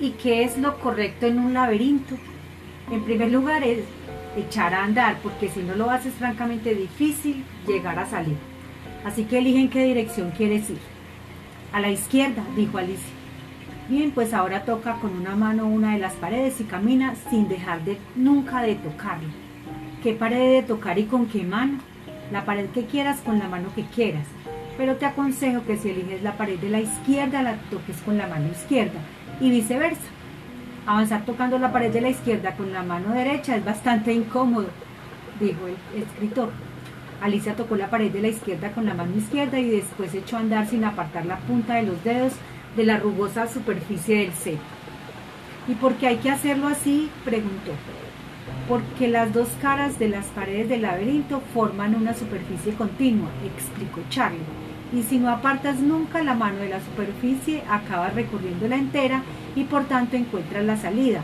¿Y qué es lo correcto en un laberinto? En primer lugar es echar a andar, porque si no lo haces francamente difícil llegar a salir. Así que eligen qué dirección quieres ir. A la izquierda, dijo Alicia. Bien, pues ahora toca con una mano una de las paredes y camina sin dejar de nunca de tocarla. ¿Qué pared de tocar y con qué mano? La pared que quieras con la mano que quieras. Pero te aconsejo que si eliges la pared de la izquierda la toques con la mano izquierda y viceversa. Avanzar tocando la pared de la izquierda con la mano derecha es bastante incómodo, dijo el escritor. Alicia tocó la pared de la izquierda con la mano izquierda y después echó a andar sin apartar la punta de los dedos de la rugosa superficie del cepo. ¿Y por qué hay que hacerlo así? preguntó. Porque las dos caras de las paredes del laberinto forman una superficie continua, explicó Charlie. Y si no apartas nunca la mano de la superficie, acabas recorriéndola entera y por tanto encuentras la salida,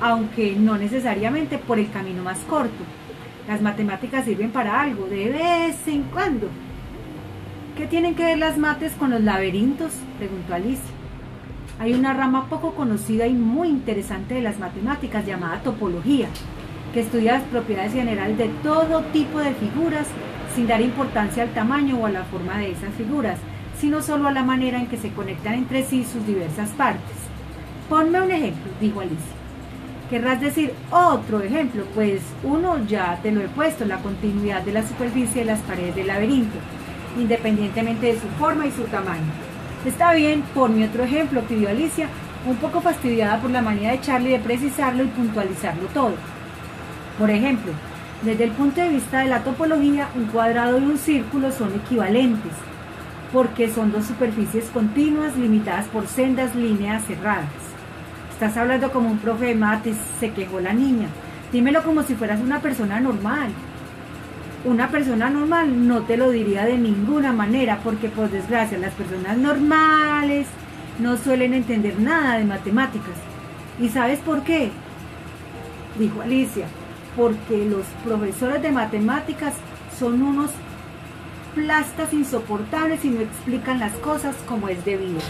aunque no necesariamente por el camino más corto. Las matemáticas sirven para algo, de vez en cuando. ¿Qué tienen que ver las mates con los laberintos? preguntó Alicia. Hay una rama poco conocida y muy interesante de las matemáticas llamada topología, que estudia las propiedades generales de todo tipo de figuras sin dar importancia al tamaño o a la forma de esas figuras, sino solo a la manera en que se conectan entre sí sus diversas partes. Ponme un ejemplo, dijo Alicia. Querrás decir otro ejemplo, pues uno ya te lo he puesto, la continuidad de la superficie de las paredes del laberinto, independientemente de su forma y su tamaño. Está bien, ponme otro ejemplo, pidió Alicia, un poco fastidiada por la manía de Charlie de precisarlo y puntualizarlo todo. Por ejemplo, desde el punto de vista de la topología, un cuadrado y un círculo son equivalentes, porque son dos superficies continuas limitadas por sendas líneas cerradas. Estás hablando como un profe de mates, se quejó la niña. Dímelo como si fueras una persona normal. Una persona normal no te lo diría de ninguna manera, porque por desgracia las personas normales no suelen entender nada de matemáticas. ¿Y sabes por qué? Dijo Alicia, porque los profesores de matemáticas son unos plastas insoportables y no explican las cosas como es debido.